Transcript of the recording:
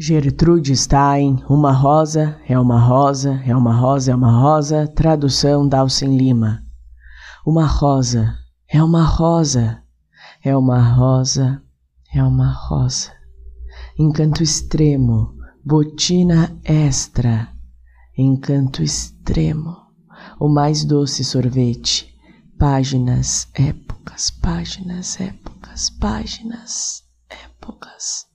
Gertrude Stein, Uma Rosa é uma rosa, é uma rosa, é uma rosa, tradução Dalcin Lima. Uma rosa é uma rosa, é uma rosa, é uma rosa. Encanto extremo, botina extra, encanto extremo, o mais doce sorvete, páginas, épocas, páginas, épocas, páginas, épocas